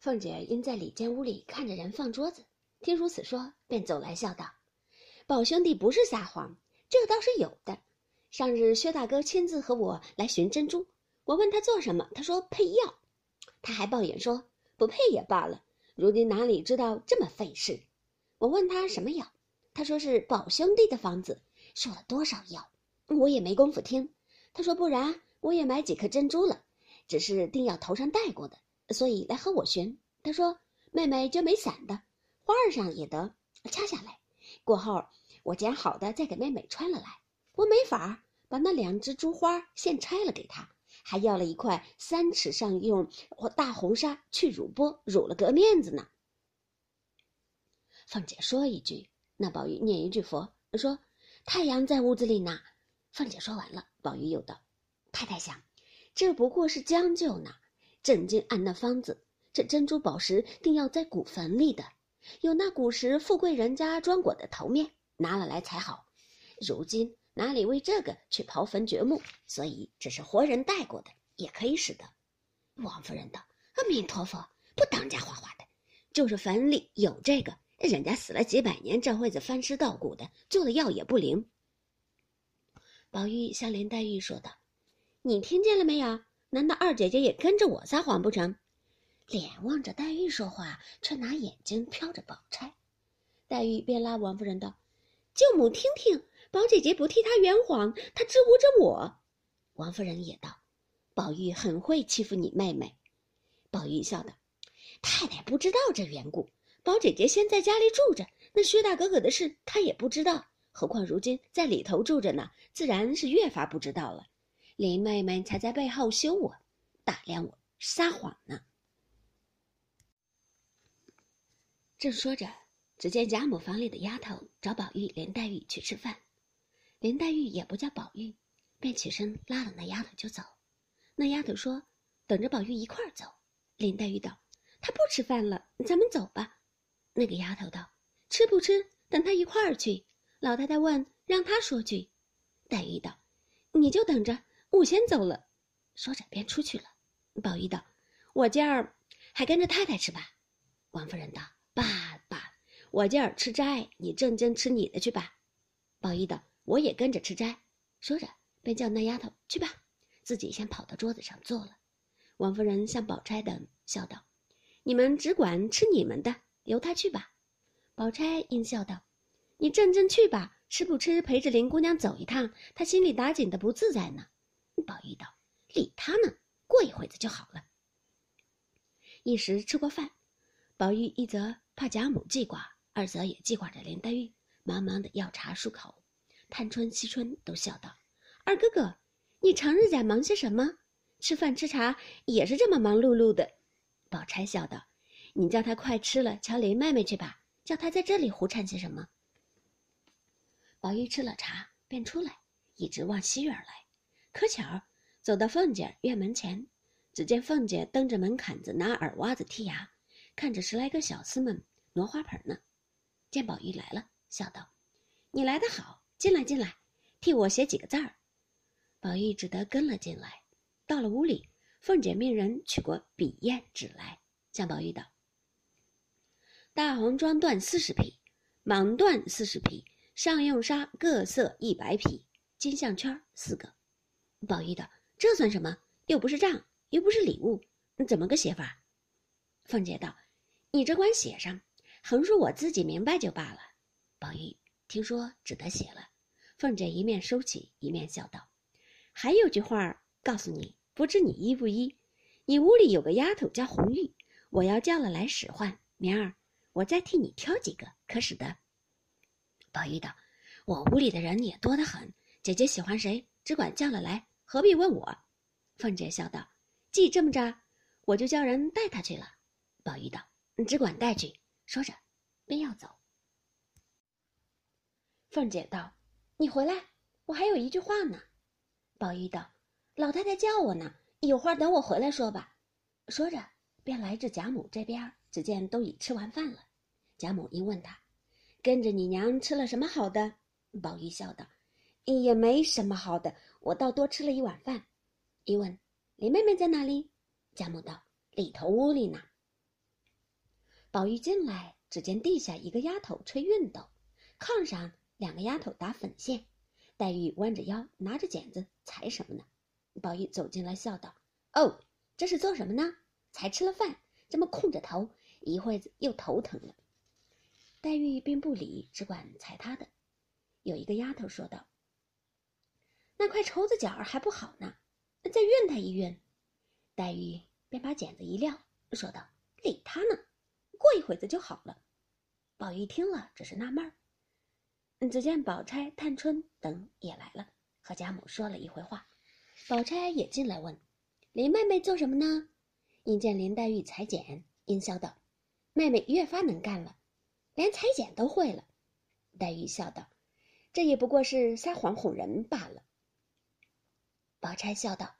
凤姐因在里间屋里看着人放桌子，听如此说，便走来笑道：“宝兄弟不是撒谎，这倒是有的。上日薛大哥亲自和我来寻珍珠，我问他做什么，他说配药，他还抱怨说不配也罢了。如今哪里知道这么费事？我问他什么药，他说是宝兄弟的方子，说了多少药，我也没工夫听。他说不然我也买几颗珍珠了，只是定要头上戴过的。”所以来和我寻。他说：“妹妹这没散的，花儿上也得掐下来。过后我捡好的再给妹妹穿了来。我没法把那两只珠花现拆了给她，还要了一块三尺上用大红纱去乳波，乳了个面子呢。”凤姐说一句，那宝玉念一句佛，说：“太阳在屋子里呢。”凤姐说完了，宝玉又道：“太太想，这不过是将就呢。”正经按那方子，这珍珠宝石定要在古坟里的，有那古时富贵人家装果的头面拿了来才好。如今哪里为这个去刨坟掘墓？所以只是活人带过的，也可以使得。王夫人道：“阿弥陀佛，不当家花花的，就是坟里有这个，人家死了几百年，这会子翻尸倒骨的，做的药也不灵。”宝玉向林黛玉说道：“你听见了没有？”难道二姐姐也跟着我撒谎不成？脸望着黛玉说话，却拿眼睛瞟着宝钗。黛玉便拉王夫人道：“舅母听听，宝姐姐不替她圆谎，她支吾着我。”王夫人也道：“宝玉很会欺负你妹妹。”宝玉笑道：“太太不知道这缘故，宝姐姐先在家里住着，那薛大哥哥的事她也不知道，何况如今在里头住着呢，自然是越发不知道了。”林妹妹才在背后羞我，打量我，撒谎呢。正说着，只见贾母房里的丫头找宝玉、林黛玉去吃饭，林黛玉也不叫宝玉，便起身拉了那丫头就走。那丫头说：“等着宝玉一块儿走。”林黛玉道：“他不吃饭了，咱们走吧。”那个丫头道：“吃不吃，等他一块儿去。老太太问，让他说去。”黛玉道：“你就等着。”我先走了，说着便出去了。宝玉道：“我今儿还跟着太太吃吧。”王夫人道：“爸爸，我今儿吃斋，你正经吃你的去吧。”宝玉道：“我也跟着吃斋。”说着便叫那丫头去吧，自己先跑到桌子上坐了。王夫人向宝钗等笑道：“你们只管吃你们的，由他去吧。”宝钗应笑道：“你正经去吧，吃不吃陪着林姑娘走一趟，她心里打紧的不自在呢。”宝玉道：“理他呢，过一会子就好了。”一时吃过饭，宝玉一则怕贾母记挂，二则也记挂着林黛玉，忙忙的要茶漱口。探春、惜春都笑道：“二哥哥，你成日在忙些什么？吃饭吃茶也是这么忙碌碌的。”宝钗笑道：“你叫他快吃了，瞧林妹妹去吧，叫他在这里胡缠些什么？”宝玉吃了茶，便出来，一直往西院来。可巧走到凤姐院门前，只见凤姐蹬着门槛子，拿耳挖子剔牙，看着十来个小厮们挪花盆呢。见宝玉来了，笑道：“你来得好，进来进来，替我写几个字儿。”宝玉只得跟了进来。到了屋里，凤姐命人取过笔砚纸来，向宝玉道：“大红装缎四十匹，蟒缎四十匹，上用纱各色一百匹，金项圈四个。”宝玉道：“这算什么？又不是账，又不是礼物，怎么个写法？”凤姐道：“你只管写上，横竖我自己明白就罢了。”宝玉听说，只得写了。凤姐一面收起，一面笑道：“还有句话告诉你，不知你依不依？你屋里有个丫头叫红玉，我要叫了来使唤。明儿我再替你挑几个，可使得？”宝玉道：“我屋里的人也多得很，姐姐喜欢谁，只管叫了来。”何必问我？凤姐笑道：“既这么着，我就叫人带他去了。”宝玉道：“你只管带去。”说着，便要走。凤姐道：“你回来，我还有一句话呢。”宝玉道：“老太太叫我呢，有话等我回来说吧。”说着，便来至贾母这边，只见都已吃完饭了。贾母一问他：“跟着你娘吃了什么好的？”宝玉笑道：“也没什么好的。”我倒多吃了一碗饭。一问林妹妹在哪里？贾母道：“里头屋里呢。”宝玉进来，只见地下一个丫头吹熨斗，炕上两个丫头打粉线，黛玉弯着腰拿着剪子裁什么呢？宝玉走进来，笑道：“哦，这是做什么呢？才吃了饭，这么空着头，一会子又头疼了。”黛玉并不理，只管裁她的。有一个丫头说道：“那块绸子角还不好呢，再熨它一熨。”黛玉便把剪子一撂，说道：“理他呢，过一会子就好了。”宝玉听了，只是纳闷儿。只见宝钗、探春等也来了，和贾母说了一回话。宝钗也进来问：“林妹妹做什么呢？”因见林黛玉裁剪，阴笑道：“妹妹越发能干了，连裁剪都会了。”黛玉笑道：“这也不过是撒谎哄人罢了。”宝钗笑道。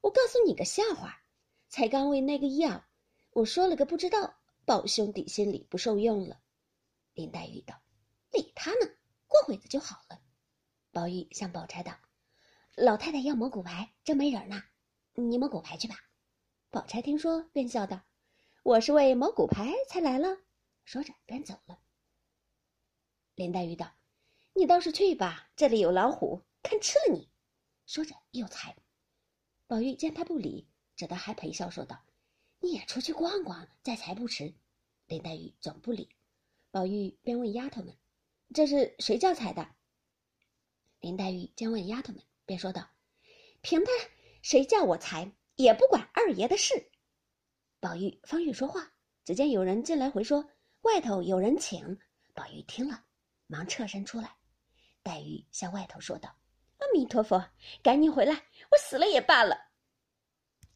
我告诉你个笑话，才刚为那个药，我说了个不知道，宝兄弟心里不受用了。林黛玉道：“理他呢，过会子就好了。”宝玉向宝钗道：“老太太要磨骨牌，正没人呢，你磨骨牌去吧。”宝钗听说，便笑道：“我是为磨骨牌才来了。”说着便走了。林黛玉道：“你倒是去吧，这里有老虎，看吃了你。”说着又裁。宝玉见他不理，只得还陪笑说道：“你也出去逛逛，再裁不迟。”林黛玉总不理，宝玉便问丫头们：“这是谁叫裁的？”林黛玉将问丫头们，便说道：“凭他谁叫我裁，也不管二爷的事。”宝玉方欲说话，只见有人进来回说：“外头有人请。”宝玉听了，忙侧身出来。黛玉向外头说道。阿弥陀佛，赶紧回来！我死了也罢了。